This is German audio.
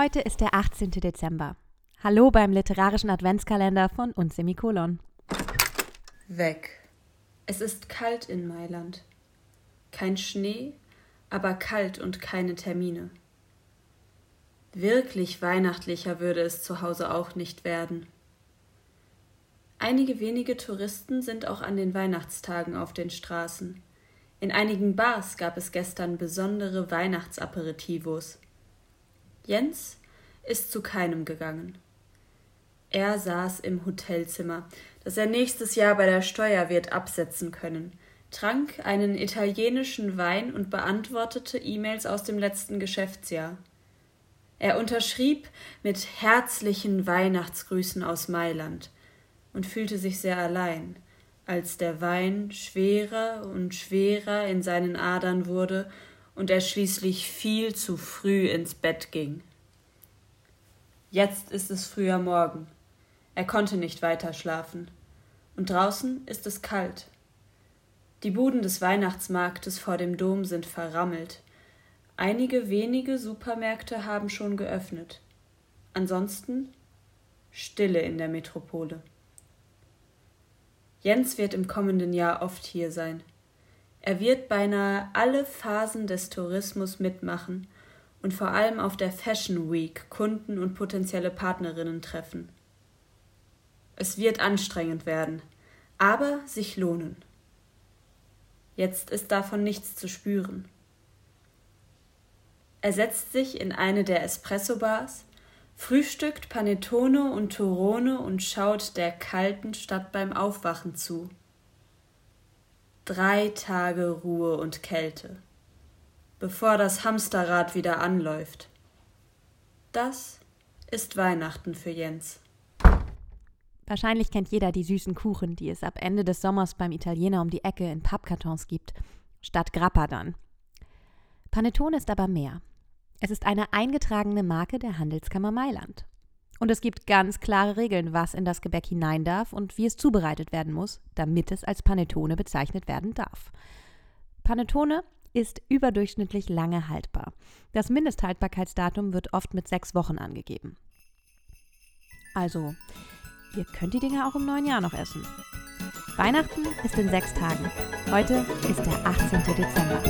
Heute ist der 18. Dezember. Hallo beim literarischen Adventskalender von uns Semikolon. Weg. Es ist kalt in Mailand. Kein Schnee, aber kalt und keine Termine. Wirklich weihnachtlicher würde es zu Hause auch nicht werden. Einige wenige Touristen sind auch an den Weihnachtstagen auf den Straßen. In einigen Bars gab es gestern besondere Weihnachtsaperitivos. Jens ist zu keinem gegangen. Er saß im Hotelzimmer, das er nächstes Jahr bei der Steuer wird absetzen können, trank einen italienischen Wein und beantwortete E-Mails aus dem letzten Geschäftsjahr. Er unterschrieb mit herzlichen Weihnachtsgrüßen aus Mailand und fühlte sich sehr allein, als der Wein schwerer und schwerer in seinen Adern wurde und er schließlich viel zu früh ins Bett ging. Jetzt ist es früher Morgen. Er konnte nicht weiter schlafen. Und draußen ist es kalt. Die Buden des Weihnachtsmarktes vor dem Dom sind verrammelt. Einige wenige Supermärkte haben schon geöffnet. Ansonsten Stille in der Metropole. Jens wird im kommenden Jahr oft hier sein. Er wird beinahe alle Phasen des Tourismus mitmachen und vor allem auf der Fashion Week Kunden und potenzielle Partnerinnen treffen. Es wird anstrengend werden, aber sich lohnen. Jetzt ist davon nichts zu spüren. Er setzt sich in eine der Espresso-Bars, frühstückt Panettone und Torone und schaut der kalten Stadt beim Aufwachen zu. Drei Tage Ruhe und Kälte, bevor das Hamsterrad wieder anläuft. Das ist Weihnachten für Jens. Wahrscheinlich kennt jeder die süßen Kuchen, die es ab Ende des Sommers beim Italiener um die Ecke in Pappkartons gibt, statt Grappa dann. Panettone ist aber mehr. Es ist eine eingetragene Marke der Handelskammer Mailand. Und es gibt ganz klare Regeln, was in das Gebäck hinein darf und wie es zubereitet werden muss, damit es als Panettone bezeichnet werden darf. Panettone ist überdurchschnittlich lange haltbar. Das Mindesthaltbarkeitsdatum wird oft mit sechs Wochen angegeben. Also, ihr könnt die Dinge auch im neuen Jahr noch essen. Weihnachten ist in sechs Tagen. Heute ist der 18. Dezember.